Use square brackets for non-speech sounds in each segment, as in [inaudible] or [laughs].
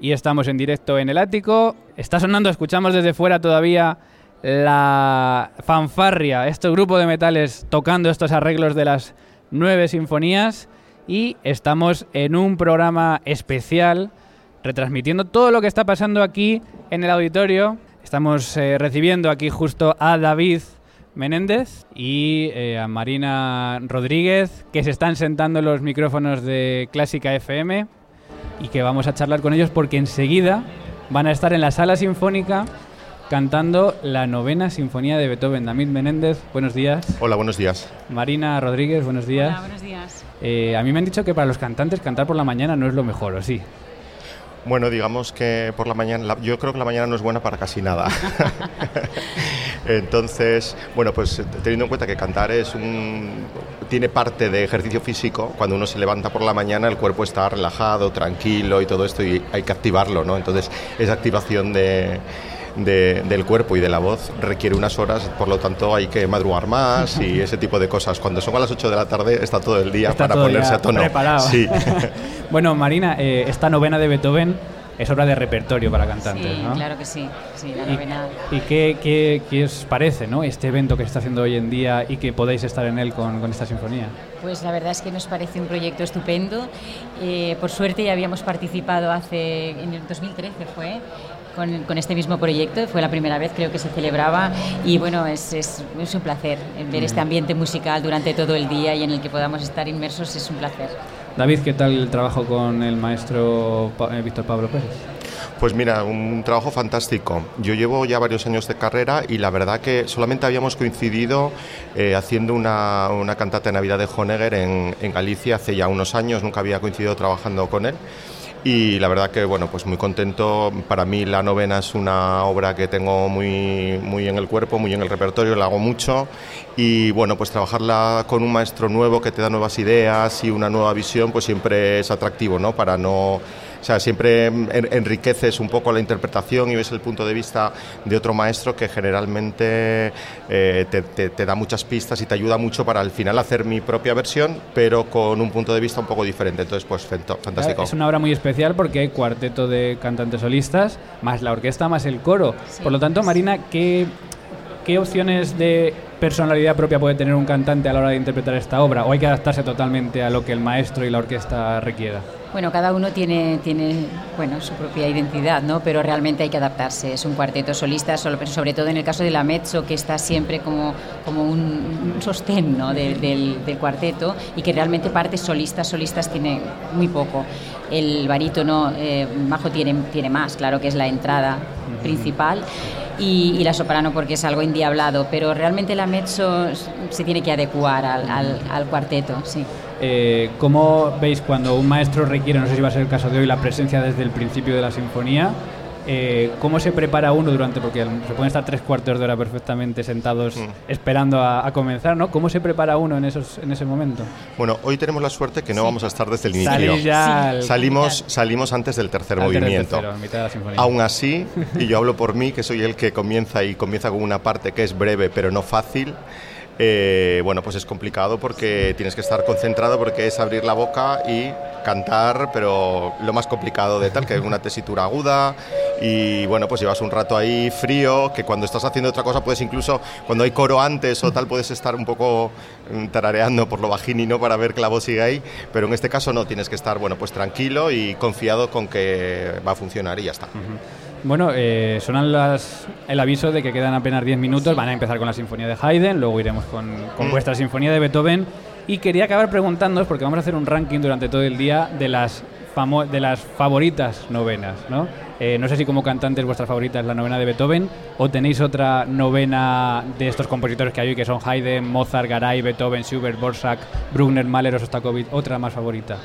y estamos en directo en el ático. Está sonando, escuchamos desde fuera todavía la fanfarria, este grupo de metales tocando estos arreglos de las nueve sinfonías y estamos en un programa especial retransmitiendo todo lo que está pasando aquí en el auditorio. Estamos eh, recibiendo aquí justo a David Menéndez y eh, a Marina Rodríguez, que se están sentando en los micrófonos de Clásica FM y que vamos a charlar con ellos porque enseguida van a estar en la sala sinfónica cantando la novena sinfonía de Beethoven. David Menéndez, buenos días. Hola, buenos días. Marina Rodríguez, buenos días. Hola, buenos días. Eh, a mí me han dicho que para los cantantes cantar por la mañana no es lo mejor, ¿o sí? Bueno, digamos que por la mañana, yo creo que la mañana no es buena para casi nada. [laughs] Entonces, bueno, pues teniendo en cuenta que cantar es un tiene parte de ejercicio físico, cuando uno se levanta por la mañana el cuerpo está relajado, tranquilo y todo esto y hay que activarlo, ¿no? Entonces, esa activación de, de- del cuerpo y de la voz requiere unas horas, por lo tanto hay que madrugar más y [laughs] ese tipo de cosas. Cuando son a las 8 de la tarde está todo el día Está para ponerse a tono. preparado. Sí. [laughs] bueno, Marina, eh, esta novena de Beethoven es obra de repertorio para cantantes, sí, ¿no? claro que sí. Sí, la ¿Y, novena. y qué, qué- qué os parece ¿no? este evento que se está haciendo hoy en día y que podéis estar en él con, con esta sinfonía? Pues la verdad es que nos parece un proyecto estupendo. Eh, por suerte ya habíamos participado hace, en el 2013 fue, con, con este mismo proyecto. Fue la primera vez creo que se celebraba y bueno, es, es, es un placer ver este ambiente musical durante todo el día y en el que podamos estar inmersos. Es un placer. David, ¿qué tal el trabajo con el maestro Pa- eh, Víctor Pablo Pérez? Pues mira, un trabajo fantástico. Yo llevo ya varios años de carrera y la verdad que solamente habíamos coincidido eh, haciendo una, una cantata de Navidad de Honegger en, en Galicia hace ya unos años, nunca había coincidido trabajando con él. Y la verdad que, bueno, pues muy contento. Para mí la novena es una obra que tengo muy, muy en el cuerpo, muy en el repertorio, la hago mucho. Y bueno, pues trabajarla con un maestro nuevo que te da nuevas ideas y una nueva visión, pues siempre es atractivo, ¿no? Para no... O sea, siempre en- enriqueces un poco la interpretación y ves el punto de vista de otro maestro que generalmente eh, te, te- te da muchas pistas y te ayuda mucho para al final hacer mi propia versión, pero con un punto de vista un poco diferente. Entonces, pues fantástico. Es una obra muy especial porque hay cuarteto de cantantes solistas, más la orquesta, más el coro. Sí, Por lo tanto, sí. Marina, ¿qué, ¿qué opciones de personalidad propia puede tener un cantante a la hora de interpretar esta obra? ¿O hay que adaptarse totalmente a lo que el maestro y la orquesta requiera? Bueno, cada uno tiene, tiene bueno, su propia identidad, ¿no? pero realmente hay que adaptarse. Es un cuarteto solista, sobre todo en el caso de la mezzo, que está siempre como, como un, sostén ¿no? de- del, del cuarteto y que realmente partes solistas, solistas tiene muy poco. El barítono eh, bajo tiene, tiene más, claro que es la entrada principal. Y, y la soprano porque es algo endiablado, pero realmente la mezzo se tiene que adecuar al, al- al cuarteto, sí. Eh, ¿Cómo veis cuando un maestro requiere, no sé si va a ser el caso de hoy, la presencia desde el principio de la sinfonía? Eh, ¿Cómo se prepara uno durante, porque se pueden estar tres cuartos de hora perfectamente sentados Mm. esperando a, a comenzar, ¿no? ¿Cómo se prepara uno en, esos, en ese momento? Bueno, hoy tenemos la suerte que no Sí. vamos a estar desde el inicio. Salís ya Sí. al- Salimos, salimos antes del tercer al movimiento. tercero, en mitad de la sinfonía. Aún así, y yo hablo por mí, que soy el que comienza y comienza con una parte que es breve pero no fácil, eh, bueno, pues es complicado porque tienes que estar concentrado porque es abrir la boca y cantar, pero lo más complicado de tal, que es una tesitura aguda y bueno, pues llevas un rato ahí frío, que cuando estás haciendo otra cosa puedes incluso, cuando hay coro antes o tal, puedes estar un poco mm, tarareando por lo bajín para ver que la voz sigue ahí, pero en este caso no, tienes que estar, bueno, pues tranquilo y confiado con que va a funcionar y ya está. Bueno, eh, sonan las, el aviso de que quedan apenas 10 minutos. Van a empezar con la sinfonía de Haydn, luego iremos con, con Mm. vuestra sinfonía de Beethoven. Y quería acabar preguntándoos, porque vamos a hacer un ranking durante todo el día de las, famo- de las favoritas novenas. ¿no? Eh, no sé si como cantantes vuestra favorita es la novena de Beethoven o tenéis otra novena de estos compositores que hay hoy, que son Haydn, Mozart, Garay, Beethoven, Schubert, Borsak, Bruckner, Mahler o Sostakovich, otra más favorita.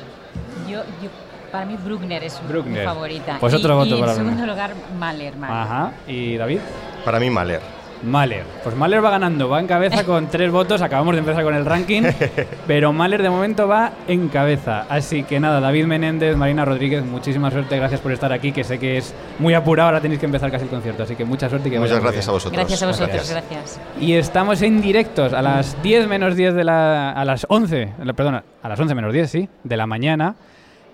Yo, yo Para mí Bruckner es mi Bruckner. favorita. Pues Y- otro voto y para en segundo lugar, Mahler. Mahler. Ajá. ¿Y David? Para mí, Mahler. Mahler. Pues Mahler va ganando, va en cabeza con [laughs] tres votos. Acabamos de empezar con el ranking, [laughs] pero Mahler de momento va en cabeza. Así que nada, David Menéndez, Marina Rodríguez, muchísima suerte, gracias por estar aquí, que sé que es muy apurado, ahora tenéis que empezar casi el concierto, así que mucha suerte y que Muchas gracias a vosotros. Gracias a vosotros, Gracias. gracias. Y estamos en directos a las 10 menos 10 de la. a las 11, la- perdona, a las 11 menos 10, sí, de la mañana.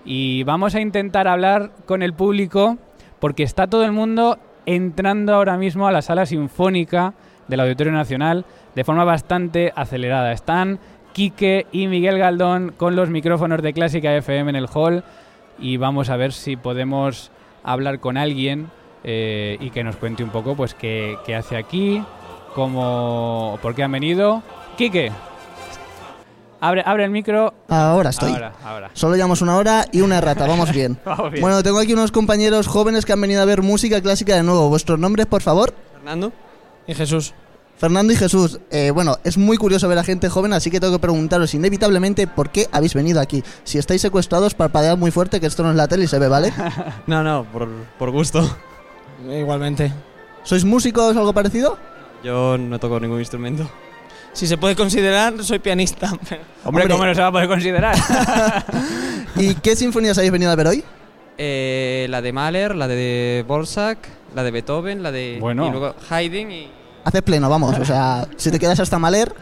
Y vamos a intentar hablar con el público porque está todo el mundo entrando ahora mismo a la sala sinfónica del Auditorio Nacional de forma bastante acelerada. Están Quique y Miguel Galdón con los micrófonos de Clásica FM en el hall y vamos a ver si podemos hablar con alguien eh, y que nos cuente un poco pues qué, hace aquí, cómo, por qué han venido. Quique, abre, abre el micro. Ahora estoy. Ahora, ahora. Solo llevamos una hora y una rata, [laughs] vamos bien. Vamos bien. Bueno, tengo aquí unos compañeros jóvenes que han venido a ver música clásica de nuevo. ¿Vuestros nombres, por favor? Fernando y Jesús. Fernando y Jesús. Eh, bueno, es muy curioso ver a gente joven, así que tengo que preguntaros inevitablemente por qué habéis venido aquí. Si estáis secuestrados, parpadead muy fuerte, que esto no es la tele y se ve, ¿vale? [laughs] No, no, por, por gusto. Igualmente. ¿Sois músicos o algo parecido? Yo no toco ningún instrumento. Si se puede considerar, soy pianista. [laughs] Hombre, Hombre. ¿cómo no se va a poder considerar? [laughs] ¿Y qué sinfonías habéis venido a ver hoy? Eh, la de Mahler, la de Borsak, la de Beethoven, la de... Bueno. Y luego Haydn y... Haces pleno, vamos. O sea, [laughs] si te quedas hasta Maler,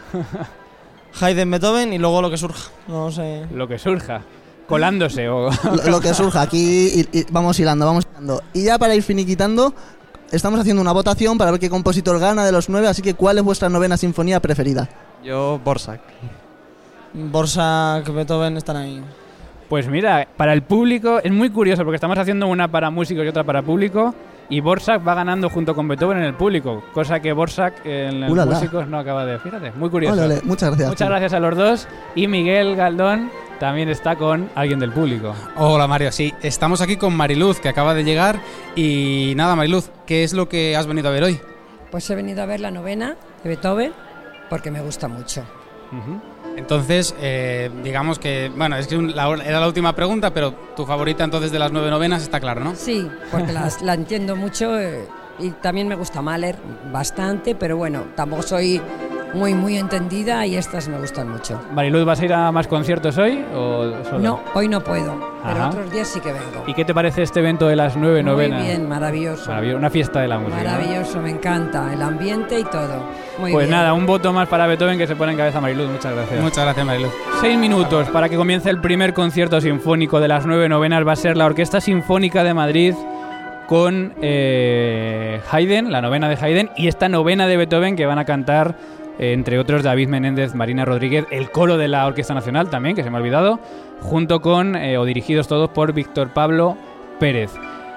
Haydn, Beethoven y luego lo que surja. No sé. Lo que surja. Colándose o... lo, lo que surja. Aquí y- y vamos hilando, vamos hilando. Y ya para ir finiquitando, estamos haciendo una votación para ver qué compositor gana de los nueve, así que ¿cuál es vuestra novena sinfonía preferida? Yo Borsak. Borsak, Beethoven están ahí. Pues mira, para el público es muy curioso porque estamos haciendo una para músicos y otra para público y Borsak va ganando junto con Beethoven en el público, cosa que Borsak en los Ulala. músicos no acaba de... Fíjate, muy curioso. Muchas gracias. Muchas gracias a los dos y Miguel Galdón también está con alguien del público. Hola Mario, sí, estamos aquí con Mariluz que acaba de llegar y nada Mariluz, ¿qué es lo que has venido a ver hoy? Pues he venido a ver la novena de Beethoven porque me gusta mucho. Entonces, eh, digamos que, bueno, es que un- la- era la última pregunta, pero tu favorita entonces de las nueve novenas está claro, ¿no? Sí, porque las- la entiendo mucho eh, y también me gusta Mahler bastante, pero bueno, tampoco soy muy, muy entendida y estas me gustan mucho. Mariluz, ¿vas a ir a más conciertos hoy o solo? No, hoy no puedo, pero otros días sí que vengo. ¿Y qué te parece este evento de las nueve Muy novenas? bien, maravilloso. Maravilloso, una fiesta de la música. ¿no? Maravilloso, me encanta el ambiente y todo. Muy Pues bien. nada, un voto más para Beethoven que se pone en cabeza Mariluz. Muchas gracias. Muchas gracias Mariluz. Seis minutos para que comience el primer concierto sinfónico de las nueve novenas. Va a ser la Orquesta Sinfónica de Madrid con eh, Haydn, la novena de Haydn, y esta novena de Beethoven que van a cantar, entre otros, David Menéndez, Marina Rodríguez, el coro de la Orquesta Nacional también, que se me ha olvidado, junto con, eh, o dirigidos todos por Víctor Pablo Pérez.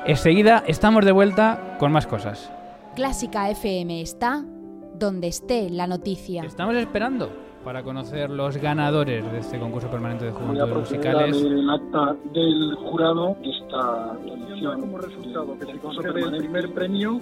Enseguida estamos de vuelta con más cosas. Clásica FM está donde esté la noticia. Estamos esperando para conocer los ganadores de este concurso permanente de juventudes musicales. el acta del jurado de esta edición. Como resultado que se concede el primer premio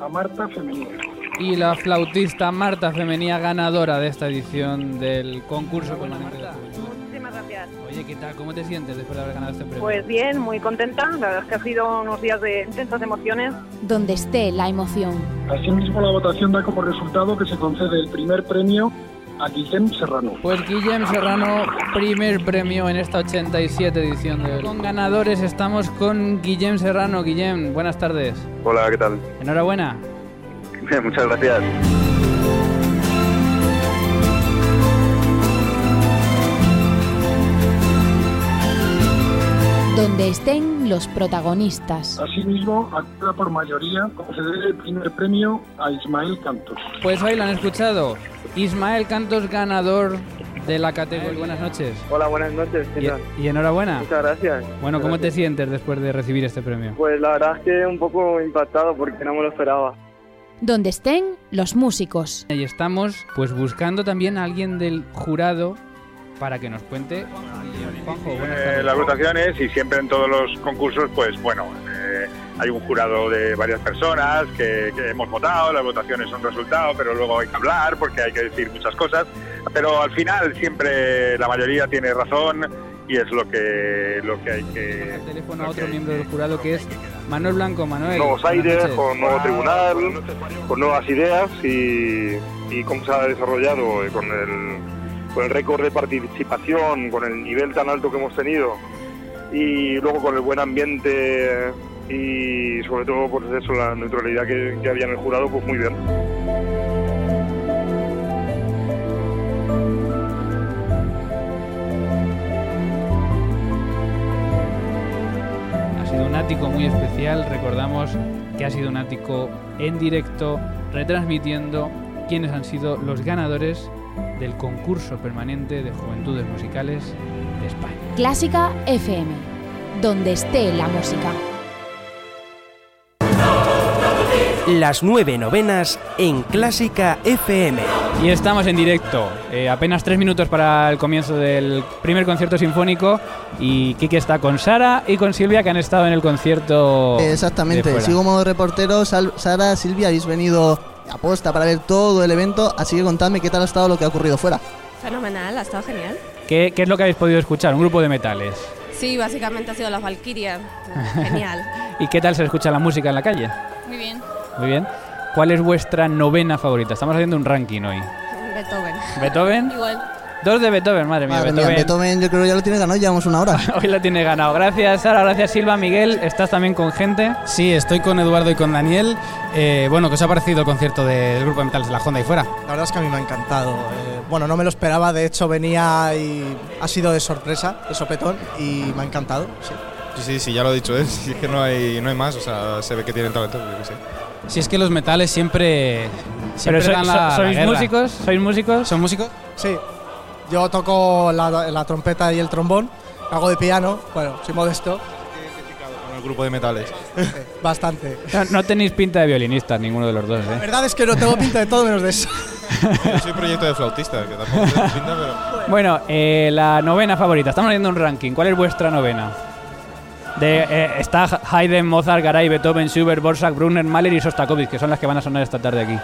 a Marta Femenina. Y la flautista Marta Femenía ganadora de esta edición del concurso permanente de juventudes. Muchísimas gracias. Oye, ¿qué tal? ¿Cómo te sientes después de haber ganado este premio? Pues bien, muy contenta. La verdad es que ha sido unos días de intensas emociones. Donde esté la emoción. Asimismo, la votación da como resultado que se concede el primer premio a Guillem Serrano. Pues Guillem Serrano, primer premio en esta 87 edición de Con ganadores estamos con Guillem Serrano. Guillem, buenas tardes. Hola, ¿qué tal? Enhorabuena. [laughs] Muchas gracias. Donde estén los protagonistas. Asimismo, acta por mayoría conceder el primer premio a Ismael Cantos. Pues hoy lo han escuchado. Ismael Cantos, ganador de la categoría. Buenas noches. Hola, buenas noches. ¿qué Y, tal? y enhorabuena. Muchas gracias. Bueno, ¿cómo te sientes después de recibir este premio? Pues la verdad es que un poco impactado porque no me lo esperaba. Donde estén los músicos. Y estamos pues buscando también a alguien del jurado para que nos cuente. Juanjo, buenas Eh, las votaciones y siempre en todos los concursos, pues bueno, eh, hay un jurado de varias personas que, que hemos votado, las votaciones son resultado, pero luego hay que hablar porque hay que decir muchas cosas, pero al final siempre la mayoría tiene razón y es lo que lo que hay que teléfono a otro miembro del jurado que es Manuel Blanco. Manuel nuevos aires con nuevo tribunal con nuevas ideas y, y cómo se ha desarrollado eh, con el con el récord de participación con el nivel tan alto que hemos tenido y luego con el buen ambiente y sobre todo pues eso la neutralidad que, que había en el jurado pues muy bien ático muy especial. Recordamos que ha sido un ático en directo, retransmitiendo quiénes han sido los ganadores del concurso permanente de juventudes musicales de España. Clásica FM, donde esté la música. Las nueve novenas en Clásica FM. Y estamos en directo, eh, apenas tres minutos para el comienzo del primer concierto sinfónico y Kike está con Sara y con Silvia que han estado en el concierto. Exactamente, sigo como reportero. Sal- Sara, Silvia, habéis venido a posta para ver todo el evento, así que contadme qué tal ha estado lo que ha ocurrido fuera. Fenomenal, ha estado genial. ¿Qué, qué es lo que habéis podido escuchar? Un grupo de metales. Sí, básicamente ha sido las Valkyrias. Genial. [laughs] ¿Y qué tal se escucha la música en la calle? Muy bien. Muy bien. ¿Cuál es vuestra novena favorita? Estamos haciendo un ranking hoy. Beethoven. ¿Beethoven? Igual. Dos de Beethoven, madre mía. Madre mía, Beethoven. Yo creo que ya lo tiene ganado, llevamos una hora. [laughs] Hoy lo tiene ganado. Gracias, Sara. Gracias, Silva. Miguel, ¿estás también con gente? Sí, estoy con Eduardo y con Daniel. Eh, bueno, ¿qué os ha parecido el concierto del grupo de metales de la Honda y fuera? La verdad es que a mí me ha encantado. Eh, bueno, no me lo esperaba, de hecho venía y ha sido de sorpresa, de sopetón, y me ha encantado. Sí. Sí, sí, sí, ya lo ha dicho. Sí, [laughs] es que no hay, no hay más. O sea, se ve que tienen talento. Yo qué sé. Si es que los metales siempre, siempre Pero sois- dan la, la ¿sois guerra. músicos? ¿Sois músicos? ¿Son músicos? Sí. Yo toco la, la trompeta y el trombón, hago de piano, bueno, soy modesto. Con el grupo de metales. Bastante. No, no tenéis pinta de violinistas ninguno de los dos, La ¿eh? verdad es que no tengo pinta de todo menos de eso. [laughs] Yo soy proyecto de flautista, que tampoco tengo pinta, pero. Bueno, eh, la novena favorita. Estamos haciendo un ranking. ¿Cuál es vuestra novena? De, eh, está Haydn, Mozart, Garay, Beethoven, Schubert, Borsak, Brunner, Mahler y Sostakovich, que son las que van a sonar esta tarde aquí.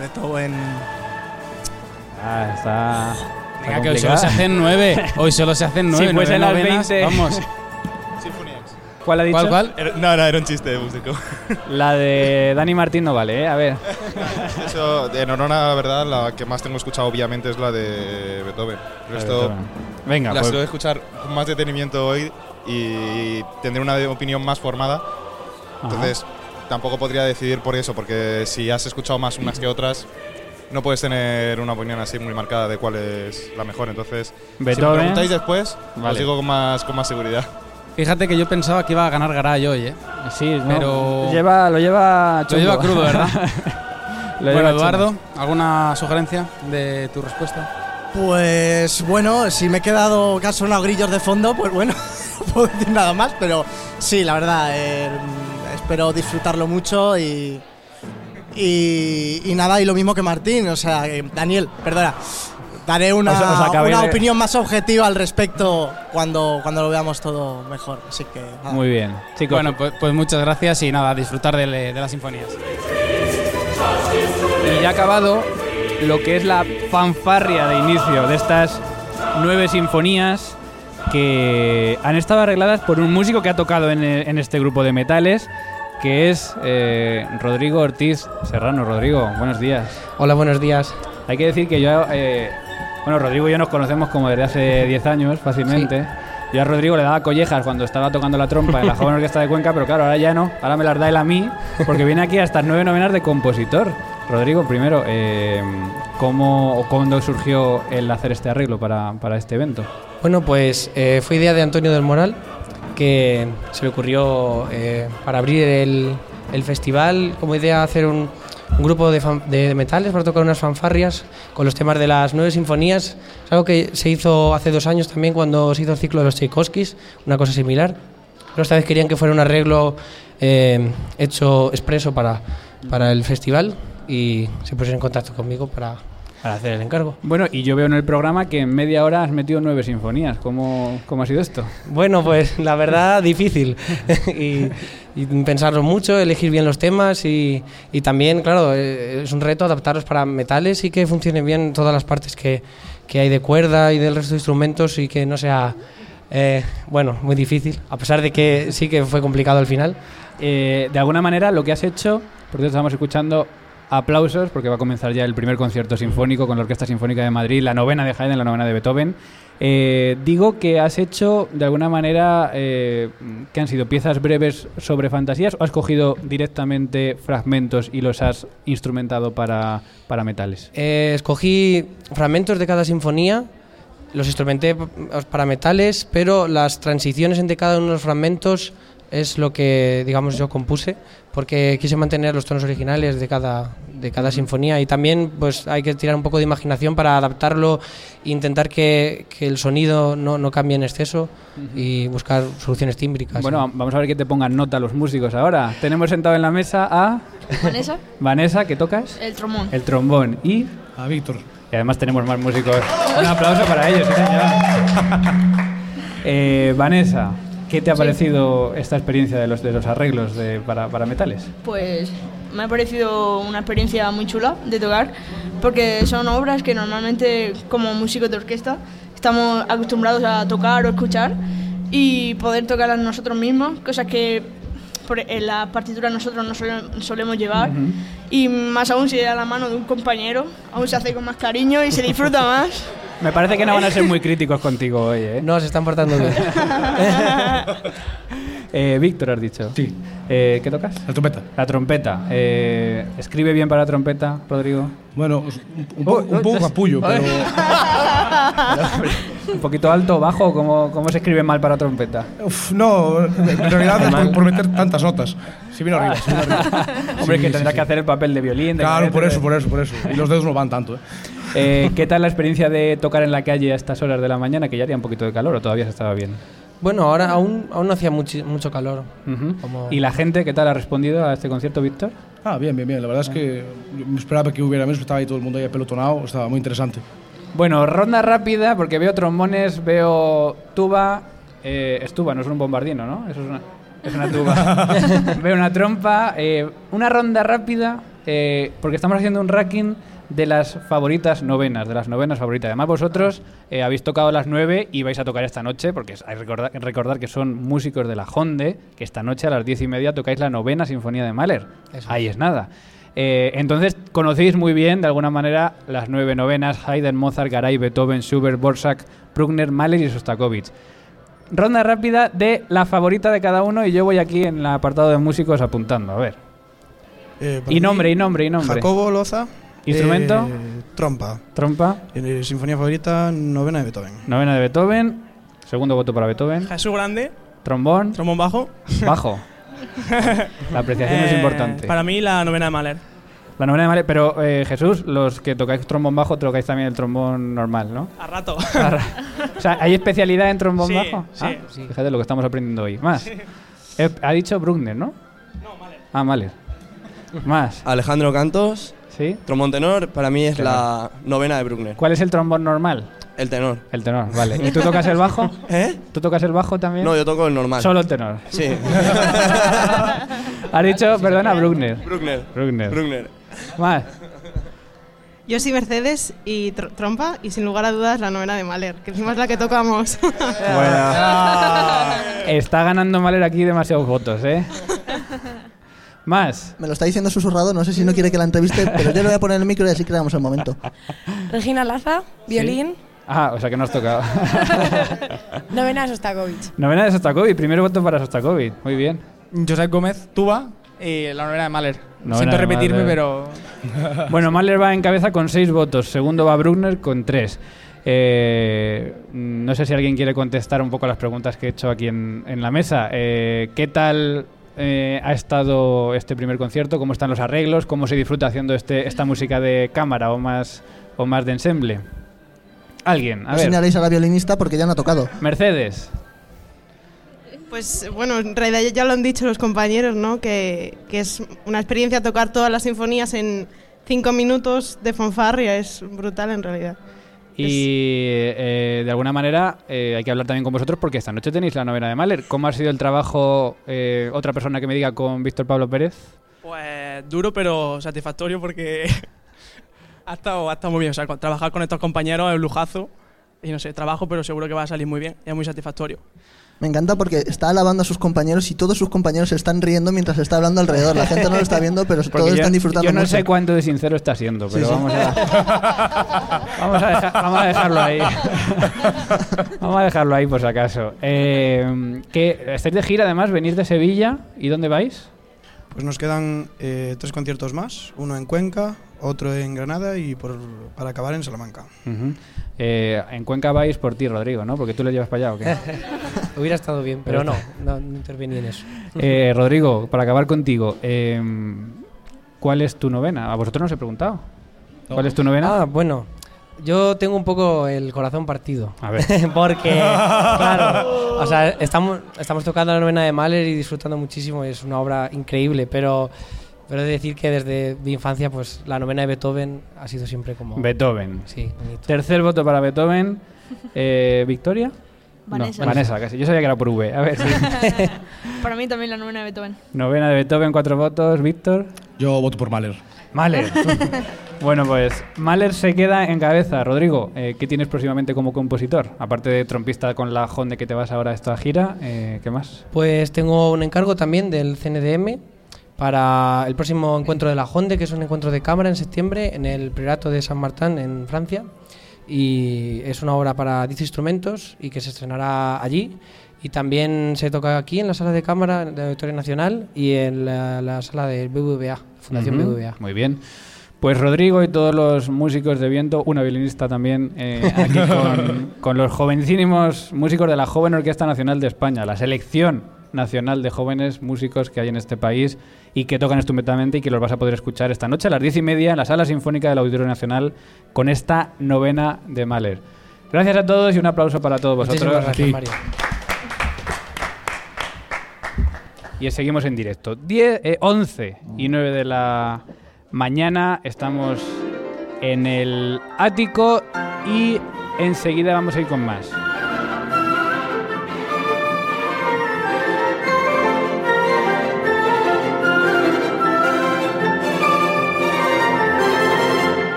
Beethoven. Ah, está. Venga, que hoy solo se hacen nueve. [laughs] Hoy solo se hacen nueve. Si fuesen nueve las novenas, 20. Vamos. [laughs] ¿Cuál ha dicho? ¿Cuál, cuál? Era- no, no, era un chiste de músico. [laughs] La de Dani Martín no vale, ¿eh? A ver. Eso, en honor a la verdad, la que más tengo escuchado obviamente es la de Beethoven. Resto, Beethoven. Venga, las pues- voy a escuchar con más detenimiento hoy y tendré una opinión más formada. Entonces, tampoco podría decidir por eso, porque si has escuchado más unas que otras, no puedes tener una opinión así muy marcada de cuál es la mejor. Entonces, si me Beethoven. preguntáis después, Vale. os digo con más, con más seguridad. Fíjate que yo pensaba que iba a ganar Garay hoy, ¿eh? Sí, no, pero. lleva, lo lleva Lo chungo. lleva crudo, ¿verdad? [laughs] Lo [laughs] bueno, lleva Eduardo, chungo. ¿alguna sugerencia de tu respuesta? Pues bueno, si me he quedado que ha sonado grillos de fondo, pues bueno, [laughs] [laughs] no puedo decir nada más, pero sí, la verdad, eh, espero disfrutarlo mucho y, y, y nada, y lo mismo que Martín, o sea, eh, Daniel, perdona, daré una, os acabé una de- opinión más objetiva al respecto cuando, cuando lo veamos todo mejor, así que nada. Muy bien. Chicos, Bueno, pues, pues muchas gracias y nada, disfrutar de, de las sinfonías. Y ya acabado lo que es la fanfarria de inicio de estas nueve sinfonías que han estado arregladas por un músico que ha tocado en, e- en este grupo de metales, que es eh, Rodrigo Ortiz Serrano. Rodrigo, buenos días. Hola, buenos días. Hay que decir que yo, eh, bueno, Rodrigo y yo nos conocemos como desde hace 10 años fácilmente. Yo a Rodrigo le daba collejas cuando estaba tocando la trompa en la joven orquesta de Cuenca, pero claro, ahora ya no. Ahora me las da él a mí, porque viene aquí a estas nueve novenas de compositor. Rodrigo, primero, eh, ¿cómo o cuándo surgió el hacer este arreglo para, para este evento? Bueno, pues eh, fue idea de Antonio del Moral, que se le ocurrió eh, para abrir el, el festival, como idea hacer un, un grupo de, fan- de metales para tocar unas fanfarrias con los temas de las nueve sinfonías. Es algo que se hizo hace dos años también cuando se hizo el ciclo de los Tchaikovskis, una cosa similar. Pero esta vez querían que fuera un arreglo eh, hecho expreso para, para el festival y se pusieron en contacto conmigo para para hacer el encargo. Bueno, y yo veo en el programa que en media hora has metido nueve sinfonías. ¿Cómo, cómo ha sido esto? Bueno, pues la verdad [laughs] difícil. [laughs] y, y pensarlo mucho, elegir bien los temas y, y también, claro, eh, es un reto adaptarlos para metales y que funcionen bien todas las partes que, que hay de cuerda y del resto de instrumentos y que no sea, eh, bueno, muy difícil, a pesar de que sí que fue complicado al final. Eh, de alguna manera, lo que has hecho, porque estamos escuchando aplausos, porque va a comenzar ya el primer concierto sinfónico con la Orquesta Sinfónica de Madrid, la novena de Haydn, la novena de Beethoven. Eh, digo que has hecho de alguna manera eh, que han sido piezas breves sobre fantasías o has cogido directamente fragmentos y los has instrumentado para, para metales. Eh, escogí fragmentos de cada sinfonía, los instrumenté para metales, pero las transiciones entre cada uno de los fragmentos es lo que, digamos, yo compuse, porque quise mantener los tonos originales de cada, de cada sinfonía y también pues hay que tirar un poco de imaginación para adaptarlo e intentar que, que el sonido no, no cambie en exceso y buscar soluciones tímbricas. Bueno, vamos a ver que te pongan nota los músicos ahora. Tenemos sentado en la mesa a Vanessa, [laughs] Vanessa, ¿qué tocas? el trombón. El trombón y A Víctor. Y además tenemos más músicos. Un aplauso para ellos, sí, señor. [laughs] Eh, Vanessa, ¿qué te ha Sí. parecido esta experiencia de los, de los arreglos de, para, para metales? Pues me ha parecido una experiencia muy chula de tocar, porque son obras que normalmente como músicos de orquesta estamos acostumbrados a tocar o escuchar y poder tocarlas nosotros mismos, cosas que por- en la partitura nosotros no sole- solemos llevar y más aún si da la mano de un compañero, aún se hace con más cariño y se disfruta [laughs] más. Me parece que no van a ser muy críticos contigo hoy, ¿eh? No, se están portando bien. [laughs] Eh, Víctor, has dicho. Sí. ¿Qué tocas? La trompeta. La trompeta. Eh, ¿Escribe bien para trompeta, Rodrigo? Bueno, es un, un po- un poco capullo, pero... [laughs] ¿Un poquito alto o bajo? ¿Cómo, ¿Cómo se escribe mal para trompeta? Uf, no, en realidad por, por meter tantas notas. Si vino arriba, vino arriba. [laughs] Hombre, Sí, que sí, tendrás sí. que hacer el papel de violín. de Claro, por eso, por eso, por eso. Y los dedos no van tanto, ¿eh? Eh, ¿Qué tal la experiencia de tocar en la calle a estas horas de la mañana? Que ya haría un poquito de calor o todavía se estaba bien. Bueno, ahora aún, aún no hacía muchi- mucho calor. Ujú. Como- ¿Y la gente qué tal ha respondido a este concierto, Víctor? Ah, bien, bien, bien. La verdad es que yo me esperaba que hubiera menos, estaba ahí todo el mundo ahí apelotonado, estaba muy interesante. Bueno, ronda rápida porque veo trombones, veo tuba. Eh, es tuba, no es un bombardino, ¿no? Eso es una, es una tuba. [laughs] veo una trompa. eh, una ronda rápida eh, porque estamos haciendo un ranking de las favoritas novenas, de las novenas favoritas. Además, vosotros eh, habéis tocado las nueve y vais a tocar esta noche, porque es- hay que recordar, recordar que son músicos de la Honde, que esta noche a las diez y media tocáis la novena sinfonía de Mahler. Eso Ahí es nada. Eh, entonces, conocéis muy bien, de alguna manera, las nueve novenas, Haydn, Mozart, Garay, Beethoven, Schubert, Borsak, Bruckner, Mahler y Sostakovich. Ronda rápida de la favorita de cada uno y yo voy aquí en el apartado de músicos apuntando, a ver. Eh, Y mí, nombre, y nombre, y nombre. Jacobo Loza. ¿Instrumento? eh, trompa. Trompa. Eh, sinfonía favorita, novena de Beethoven. Novena de Beethoven. Segundo voto para Beethoven. Jesús Grande, Trombón. trombón bajo. Bajo. [laughs] La apreciación es Eh, importante. Para mí la novena de Mahler. La novena de Mahler. Pero, eh, Jesús, los que tocáis trombón bajo, tocáis también el trombón normal, ¿no? A rato. [laughs] A ra- o sea, ¿hay especialidad en trombón Sí, bajo? sí. Ah, Fíjate lo que estamos aprendiendo hoy. Más. Eh, ha dicho Bruckner, ¿no? No, Mahler. Ah, Mahler. Más. Alejandro Cantos. Sí. Trombón tenor, para mí es Tenor. la novena de Bruckner. ¿Cuál es el trombón normal? El tenor. El tenor, vale. ¿Y tú tocas el bajo? [laughs] ¿Eh? ¿Tú tocas el bajo también? No, yo toco el normal. Solo el tenor. Sí. [laughs] Has dicho, perdona, Bruckner. Bruckner. Bruckner. Bruckner. Más. Yo soy Mercedes y tr- trompa y sin lugar a dudas la novena de Mahler, que encima es la que tocamos. [laughs] Está ganando Mahler aquí demasiados votos, ¿eh? Más. Me lo está diciendo susurrado, no sé si no quiere que la entreviste, [laughs] pero yo le voy a poner el micro y así creamos el momento. Regina Laza, violín, Ah, o sea que no has tocado. [laughs] novena de Sostakovich. Novena de Sostakovich, primer voto para Sostakovich. Muy bien. Josep Gómez, tuba y la novena de Mahler. Novena Siento de repetirme, Mahler. pero. [laughs] Bueno, Mahler va en cabeza con seis votos. Segundo va Bruckner con tres. Eh, no sé si alguien quiere contestar un poco a las preguntas que he hecho aquí en, en la mesa. Eh, ¿Qué tal eh, ha estado este primer concierto? ¿Cómo están los arreglos? ¿Cómo se disfruta haciendo este, esta música de cámara o más, o más de ensemble? Alguien, a No ver. señaléis a la violinista porque ya no ha tocado. Mercedes. Pues bueno, en realidad ya lo han dicho los compañeros, ¿no? Que, que es una experiencia tocar todas las sinfonías en, cinco minutos de fanfarria, es brutal en realidad. Y eh, de alguna manera eh, hay que hablar también con vosotros porque esta noche tenéis la novena de Mahler. ¿Cómo ha sido el trabajo? eh, otra persona que me diga con Víctor Pablo Pérez. Pues duro pero satisfactorio porque [laughs] ha, estado, ha estado muy bien. O sea, trabajar con estos compañeros es un lujazo. Y no sé, trabajo, pero seguro que va a salir muy bien. y Es muy satisfactorio. Me encanta porque está alabando a sus compañeros y todos sus compañeros se están riendo mientras está hablando alrededor. La gente no lo está viendo, pero [laughs] Porque todos yo, están disfrutando yo no mucho. sé cuánto de sincero está siendo, pero Sí, sí. Vamos, a, [laughs] vamos, a deja- vamos a dejarlo ahí. [laughs] vamos a dejarlo ahí por si acaso. Eh, ¿qué- ¿Estáis de gira además? ¿Venís de Sevilla? ¿Y dónde vais? Pues nos quedan eh, tres conciertos más, uno en Cuenca, otro en Granada y por, para acabar en Salamanca. Ujú. Eh, en Cuenca vais por ti, Rodrigo, ¿no? Porque tú lo llevas para allá, ¿o qué? [laughs] Hubiera estado bien, pero no, no, no intervení en eso. Eh, Rodrigo, para acabar contigo, eh, ¿cuál es tu novena? A vosotros no os he preguntado. ¿Cuál es tu novena? Ah, bueno. Yo tengo un poco el corazón partido. A ver. [laughs] Porque, [laughs] claro, o sea, estamos, estamos tocando la novena de Mahler y disfrutando muchísimo. Es una obra increíble, pero, pero he de decir que desde mi infancia, pues la novena de Beethoven ha sido siempre como. Beethoven. Sí, bonito. Tercer voto para Beethoven. [laughs] Eh, ¿Victoria? Vanessa. No, Vanessa, casi. Yo sabía que era por V. A ver, sí. [laughs] Para mí también la novena de Beethoven. Novena de Beethoven, cuatro votos. Víctor. Yo voto por Mahler. Mahler. [laughs] bueno, pues Mahler se queda en cabeza. Rodrigo, eh, ¿qué tienes próximamente como compositor? Aparte de trompista con la Honda que te vas ahora a esta gira, eh, ¿qué más? Pues tengo un encargo también del CNDM para el próximo encuentro de la Honde, que es un encuentro de cámara en septiembre en el Priorato de San Martín en Francia. Y es una obra para 10 instrumentos y que se estrenará allí. Y también se toca aquí en la sala de cámara de Auditorio Nacional y en la, la sala del BBVA, Fundación Ujú, BBVA. Muy bien. Pues Rodrigo y todos los músicos de viento, una violinista también, eh, [laughs] aquí con, con los jovencísimos músicos de la Joven Orquesta Nacional de España, la selección nacional de jóvenes músicos que hay en este país y que tocan estupendamente y que los vas a poder escuchar esta noche a las diez y media en la Sala Sinfónica del Auditorio Nacional con esta novena de Mahler. Gracias a todos y un aplauso para todos vosotros. Gracias. Mario. Y seguimos en directo. 10, eh, 11 y 9 de la mañana estamos en el ático y enseguida vamos a ir con más.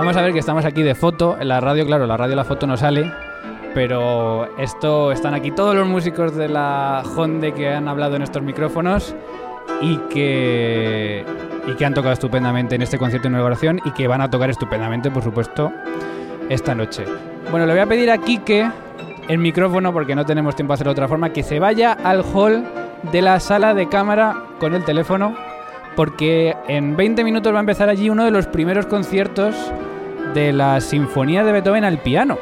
Vamos a ver que estamos aquí de foto. En la radio, claro, la radio la foto no sale. Pero esto están aquí todos los músicos de la Honde que han hablado en estos micrófonos y que, y que han tocado estupendamente en este concierto de inauguración y que van a tocar estupendamente, por supuesto, esta noche. Bueno, le voy a pedir a Quique el micrófono, porque no tenemos tiempo a hacerlo de otra forma, que se vaya al hall de la sala de cámara con el teléfono, porque en 20 minutos va a empezar allí uno de los primeros conciertos de la Sinfonía de Beethoven al piano.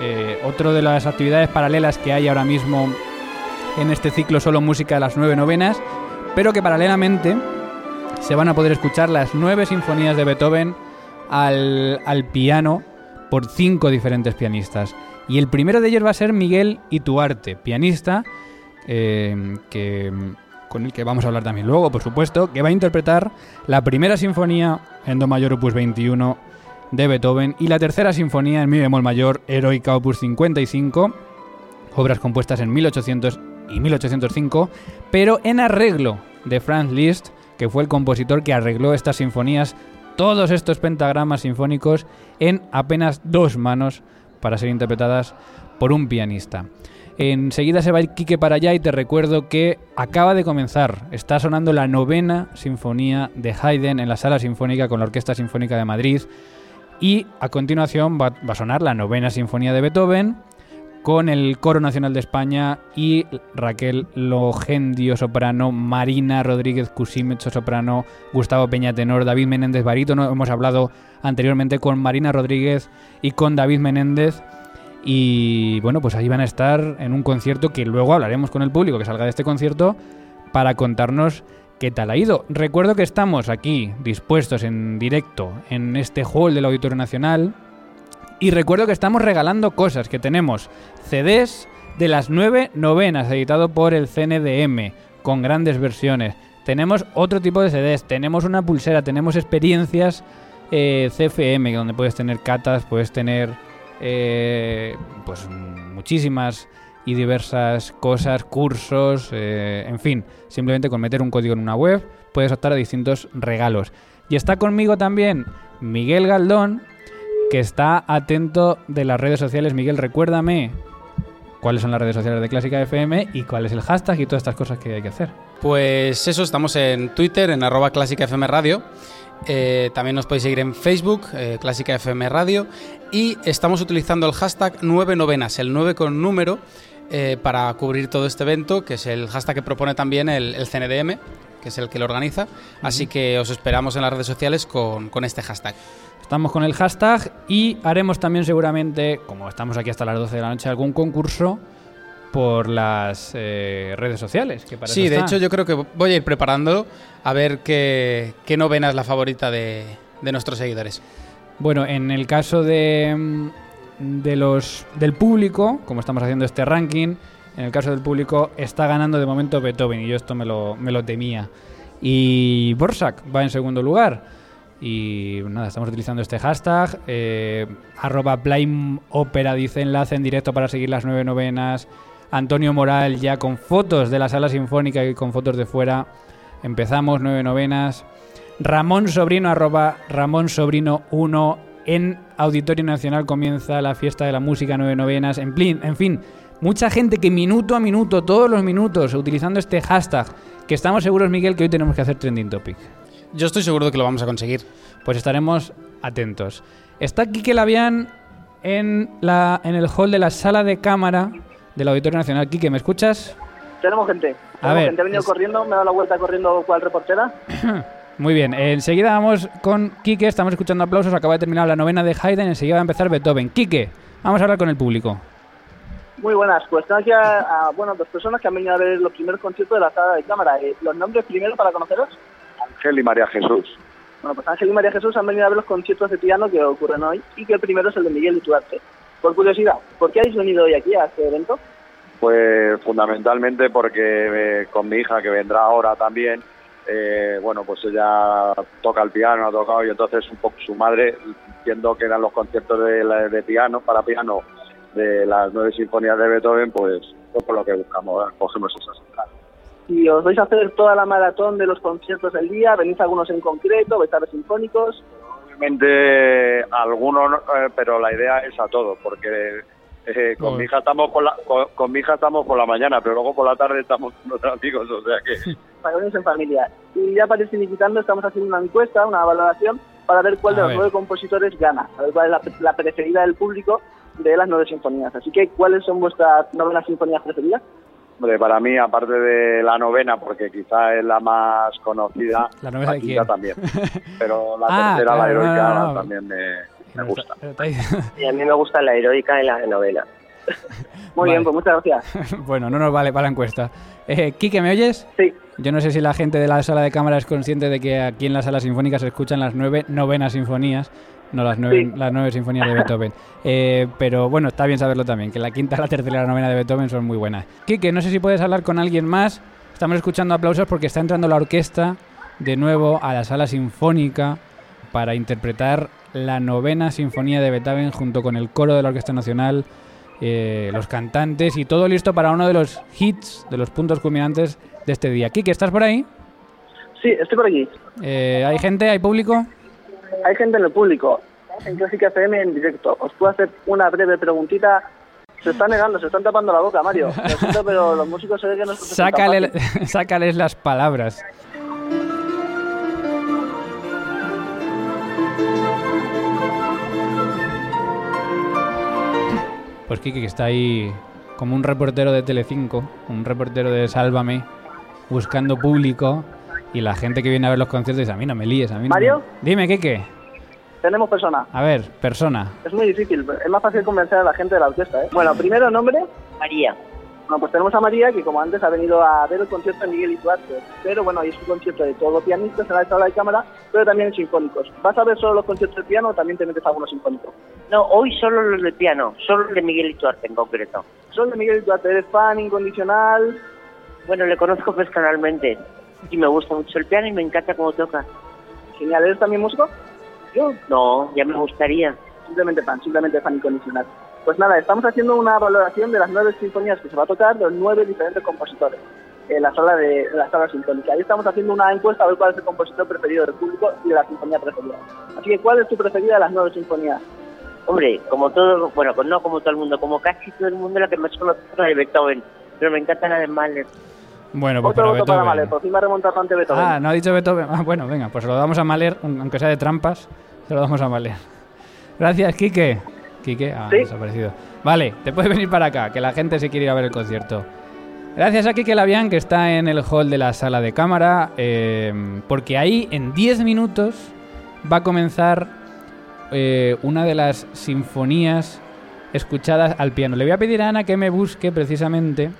Eh, otro de las actividades paralelas que hay ahora mismo en este ciclo solo música de las nueve novenas, pero que paralelamente se van a poder escuchar las nueve sinfonías de Beethoven al, al piano por cinco diferentes pianistas. Y el primero de ellos va a ser Miguel Ituarte, pianista, eh, que, con el que vamos a hablar también luego, por supuesto, que va a interpretar la primera sinfonía en Do mayor opus 21 de Beethoven y la tercera sinfonía en mi bemol mayor, Heroica opus 55, obras compuestas en 1800 y 1805, pero en arreglo de Franz Liszt, que fue el compositor que arregló estas sinfonías, todos estos pentagramas sinfónicos, en apenas dos manos para ser interpretadas por un pianista. Enseguida se va el Quique para allá y te recuerdo que acaba de comenzar. Está sonando la novena sinfonía de Haydn en la sala sinfónica con la Orquesta Sinfónica de Madrid. Y a continuación va, va a sonar la novena sinfonía de Beethoven con el Coro Nacional de España y Raquel Logendio soprano, Marina Rodríguez Cusimecho soprano, Gustavo Peña tenor, David Menéndez barítono. Hemos hablado anteriormente con Marina Rodríguez y con David Menéndez. Y bueno, pues ahí van a estar en un concierto que luego hablaremos con el público que salga de este concierto para contarnos qué tal ha ido. Recuerdo que estamos aquí dispuestos en directo en este hall del Auditorio Nacional y recuerdo que estamos regalando cosas, que tenemos CDs de las nueve novenas editado por el CNDM con grandes versiones. tenemos otro tipo de CDs, tenemos una pulsera, tenemos experiencias eh, CFM, donde puedes tener catas, puedes tener eh, pues muchísimas y diversas cosas, cursos, eh, en fin, simplemente con meter un código en una web puedes optar a distintos regalos. Y está conmigo también Miguel Galdón, que está atento de las redes sociales. Miguel, recuérdame cuáles son las redes sociales de Clásica FM y cuál es el hashtag y todas estas cosas que hay que hacer. Pues eso, estamos en Twitter, en arroba Clásica FM Radio. Eh, también nos podéis seguir en Facebook, eh, Clásica FM Radio. Y estamos utilizando el hashtag 9 novenas, el 9 con número, eh, para cubrir todo este evento, que es el hashtag que propone también el, el CNDM, que es el que lo organiza. Así que os esperamos en las redes sociales con, con este hashtag. Estamos con el hashtag y haremos también seguramente, como estamos aquí hasta las 12 de la noche, algún concurso por las eh, redes sociales. Que para Sí, de está. hecho yo creo que voy a ir preparando a ver qué, qué novena es la favorita de, de nuestros seguidores. Bueno, en el caso de, mm, de los del público, como estamos haciendo este ranking, en el caso del público está ganando de momento Beethoven y yo esto me lo, me lo temía. Y Borsak va en segundo lugar. Y nada, estamos utilizando este hashtag. Eh, arroba Opera dice enlace en directo para seguir las nueve novenas. Antonio Moral ya con fotos de la sala sinfónica y con fotos de fuera. Empezamos nueve novenas. Ramón Sobrino, arroba Ramón Sobrino 1 en Auditorio Nacional comienza la fiesta de la música nueve novenas. En, plin- en fin, mucha gente que minuto a minuto, todos los minutos, utilizando este hashtag, que estamos seguros, Miguel, que hoy tenemos que hacer trending topic. Yo estoy seguro de que lo vamos a conseguir. Pues estaremos atentos. Está Quique Labián en, la, en el hall de la sala de cámara del Auditorio Nacional. Quique, ¿me escuchas? Tenemos gente. A Tenemos ver, gente. He venido es- corriendo, me he dado la vuelta corriendo cual reportera. [clears throat] Muy bien, enseguida vamos con Quique, estamos escuchando aplausos, acaba de terminar la novena de Haydn, enseguida va a empezar Beethoven. Quique, vamos a hablar con el público. Muy buenas. Pues tengo aquí a, a, bueno, dos personas que han venido a ver los primeros conciertos de la sala de cámara. Eh, ¿Los nombres primero para conoceros? Ángel y María Jesús. Bueno, pues Ángel y María Jesús han venido a ver los conciertos de piano que ocurren hoy y que el primero es el de Miguel Ituarte. Por curiosidad, ¿por qué habéis venido hoy aquí a este evento? Pues fundamentalmente porque eh, con mi hija que vendrá ahora también, eh, bueno, pues ella toca el piano, ha tocado y entonces un poco su madre, viendo que eran los conciertos de, de piano, para piano, de las nueve sinfonías de Beethoven, pues fue por lo que buscamos, cogemos esas entradas. Si os vais a hacer toda la maratón de los conciertos del día, venís algunos en concreto, vais a ver sinfónicos. Algunos, no, eh, pero la idea es a todos, porque eh, con Bueno. mi hija estamos por la, con, con mi hija estamos por la mañana, pero luego por la tarde estamos con otros amigos, o sea que para en familia. Y ya para ir finiquitando, estamos haciendo una encuesta, una valoración, para ver cuál de los nueve compositores gana, a ver cuál es la, la preferida del público de las nueve sinfonías. Así que, ¿cuáles son vuestras novenas sinfonías preferidas? Hombre, para mí, aparte de la novena, porque quizá es la más conocida, [laughs] ¿La novena de quinta quién? también. Pero [laughs] la Ah, tercera, la claro, heroica, no, no. también me, me gusta. Y a mí me gusta la heroica y la novena. [laughs] Muy Vale. bien, pues muchas gracias. bueno, no nos vale para la encuesta. Eh, Quique, ¿me oyes? Sí. Yo no sé si la gente de la sala de cámara es consciente de que aquí en la sala sinfónica se escuchan las nueve novenas sinfonías, no las nueve, Sí. las nueve sinfonías de Beethoven. Eh, pero bueno, está bien saberlo también, que la quinta, la tercera y la novena de Beethoven son muy buenas. Quique, no sé si puedes hablar con alguien más. Estamos escuchando aplausos porque está entrando la orquesta de nuevo a la sala sinfónica para interpretar la novena sinfonía de Beethoven junto con el coro de la Orquesta Nacional, eh, los cantantes y todo listo para uno de los hits, de los puntos culminantes de este día. Kike, ¿estás por ahí? Sí, estoy por aquí. Eh, ¿Hay gente? ¿Hay público? Hay gente en el público. En Clásica FM en directo. ¿Os puedo hacer una breve preguntita? Se están negando, se están tapando la boca, Mario. Lo siento, pero los músicos se ve que no tan Sácale, [laughs] sácales las palabras. Pues Kike, que está ahí como un reportero de Telecinco, un reportero de Sálvame, buscando público y la gente que viene a ver los conciertos dice, a mí no me líes, a mí no me-". ¿Mario? Dime, Kike. Tenemos persona. A ver, persona. Es muy difícil, es más fácil convencer a la gente de la orquesta, ¿eh? Bueno, primero nombre. María. Bueno, pues tenemos a María, que como antes ha venido a ver el concierto de Miguel Ituarte. Pero bueno, hoy es un concierto de todos los pianistas en la sala de cámara, pero también en sinfónicos. ¿Vas a ver solo los conciertos de piano o también te metes a algunos sinfónicos? No, hoy solo los de piano, solo el de Miguel Ituarte en concreto. Solo de Miguel Ituarte, ¿eres fan incondicional? Bueno, le conozco personalmente. Y me gusta mucho el piano y me encanta cómo toca. Genial, ¿eres también músico? Yo no, ya me gustaría. Simplemente fan, simplemente fan incondicional. Pues nada, estamos haciendo una valoración de las nueve sinfonías que se va a tocar de los nueve diferentes compositores en la sala de en la sala sinfónica. Ahí estamos haciendo una encuesta a ver cuál es el compositor preferido del público y de la sinfonía preferida. Así que, ¿cuál es tu preferida de las nueve sinfonías? Hombre, como todo, bueno, pues no como todo el mundo, como casi todo el mundo, la que más conozco es la de Beethoven. Pero me encanta la de Mahler. Bueno, pues Otro para voto para Beethoven. Mahler, por fin me ha remontado ante Beethoven. Ah, no ha dicho Beethoven. Ah, bueno, venga, pues se lo damos a Mahler, aunque sea de trampas, se lo damos a Mahler. Gracias, Quique. Quique, ah, Sí. desaparecido. Vale, te puedes venir para acá, que la gente se quiere ir a ver el concierto. Gracias a Quique Labian, que está en el hall de la sala de cámara, eh, porque ahí en 10 minutos va a comenzar eh, una de las sinfonías escuchadas al piano. Le voy a pedir a Ana que me busque precisamente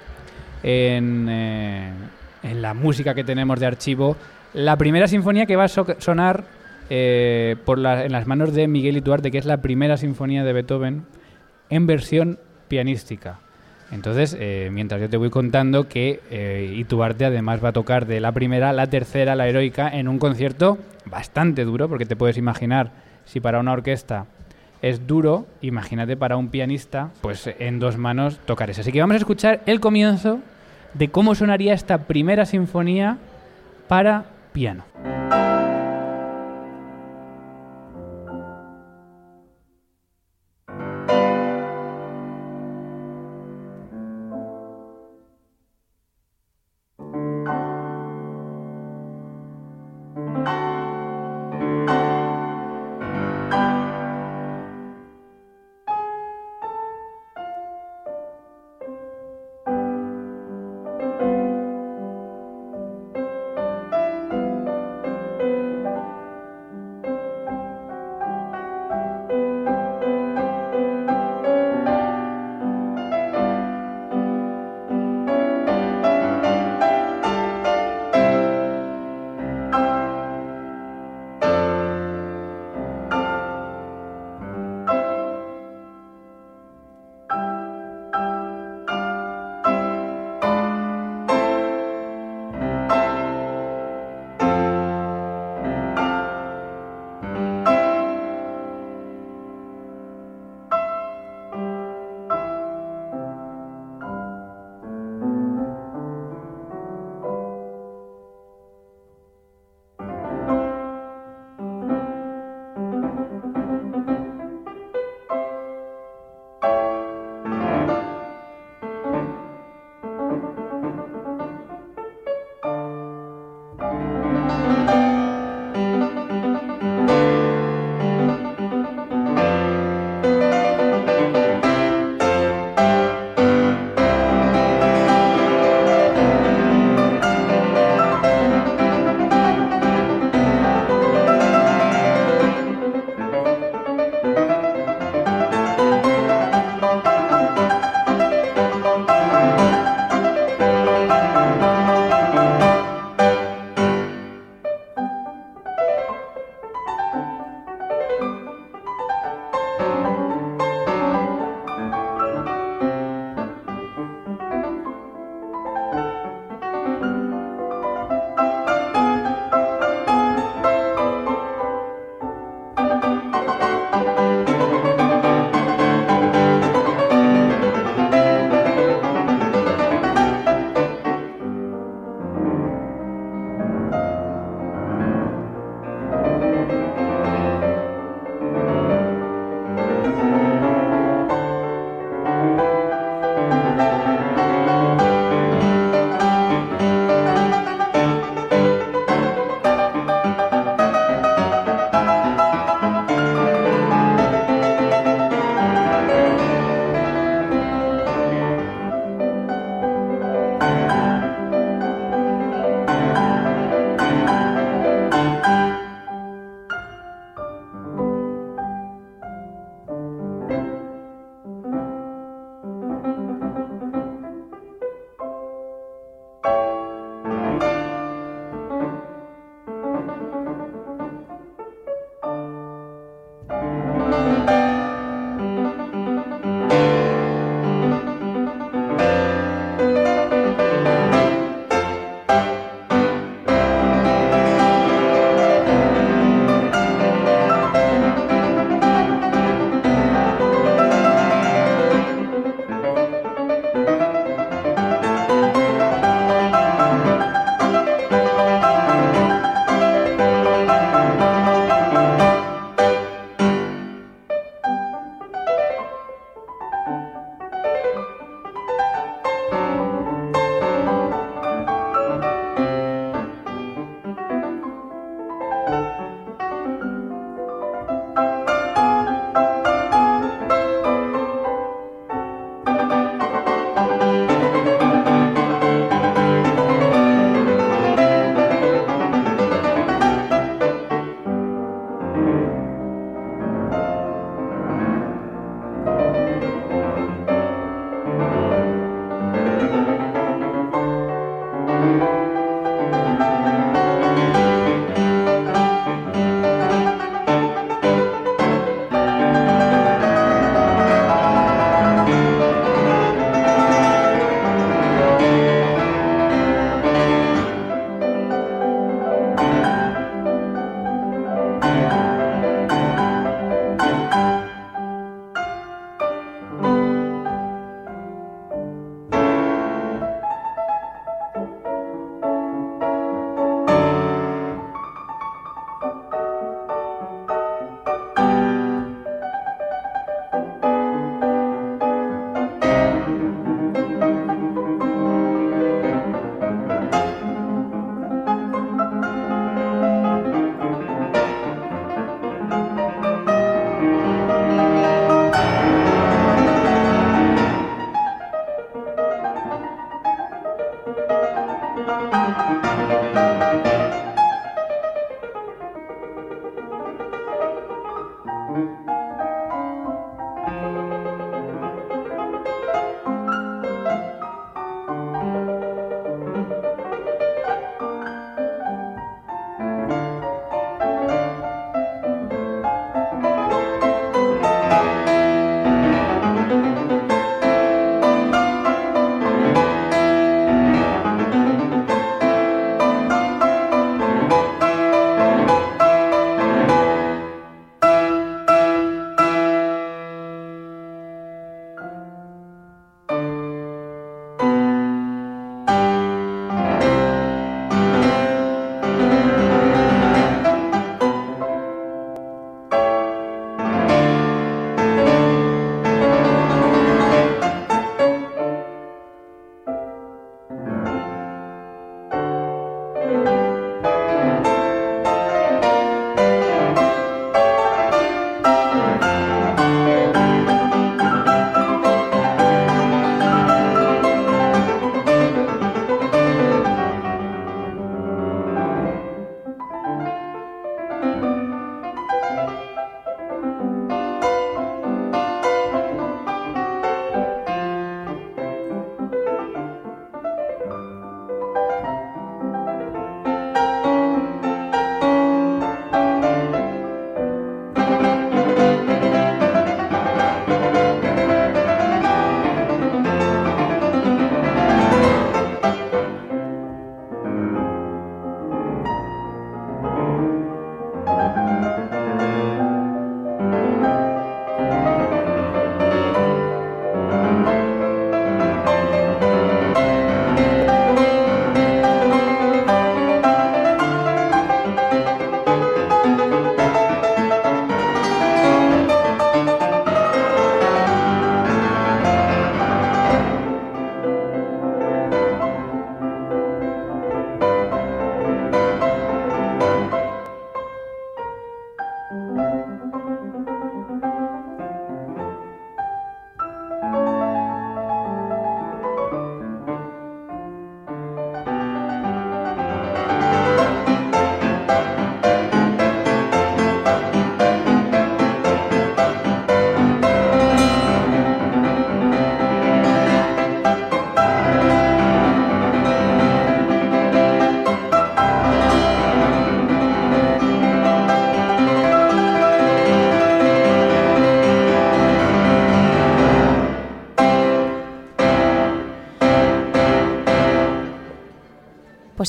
en, eh, en la música que tenemos de archivo la primera sinfonía que va a so- sonar eh, por en las manos de Miguel Ituarte, que es la primera sinfonía de Beethoven en versión pianística. Entonces, eh, mientras yo te voy contando que eh, Ituarte además va a tocar de la primera, la tercera, la heroica, en un concierto bastante duro, porque te puedes imaginar si para una orquesta es duro, imagínate para un pianista, pues en dos manos tocar eso. Así que vamos a escuchar el comienzo de cómo sonaría esta primera sinfonía para piano.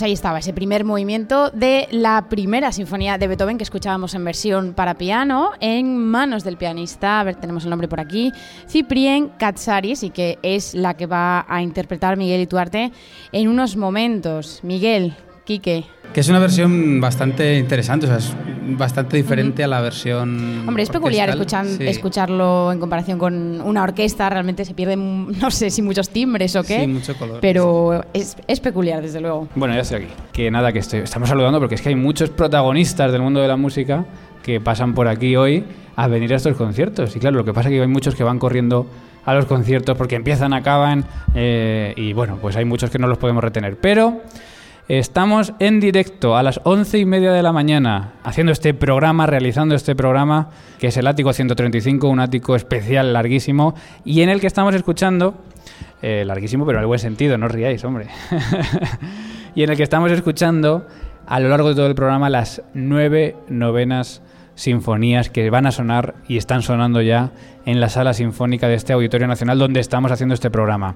Pues ahí estaba, ese primer movimiento de la primera sinfonía de Beethoven que escuchábamos en versión para piano, en manos del pianista, a ver, tenemos el nombre por aquí, Ciprien Katsaris, y que es la que va a interpretar Miguel Ituarte en unos momentos. Miguel, Quique. Que es una versión bastante interesante, o sea, es bastante diferente a la versión. Hombre, es peculiar orquestal, escuchan- sí. escucharlo en comparación con una orquesta, realmente se pierden, no sé si muchos timbres o qué. Sí, mucho color. Pero es, es peculiar, desde luego. Bueno, ya estoy aquí. Que nada, que estoy- estamos saludando porque es que hay muchos protagonistas del mundo de la música que pasan por aquí hoy a venir a estos conciertos. Y claro, lo que pasa es que hay muchos que van corriendo a los conciertos porque empiezan, acaban eh, y bueno, pues hay muchos que no los podemos retener. Pero estamos en directo a las once y media de la mañana haciendo este programa, realizando este programa que es el Ático 135, un ático especial larguísimo y en el que estamos escuchando eh, larguísimo, pero en el buen sentido, no os riáis, hombre. [laughs] y en el que estamos escuchando a lo largo de todo el programa las nueve novenas sinfonías que van a sonar y están sonando ya en la sala sinfónica de este Auditorio Nacional donde estamos haciendo este programa.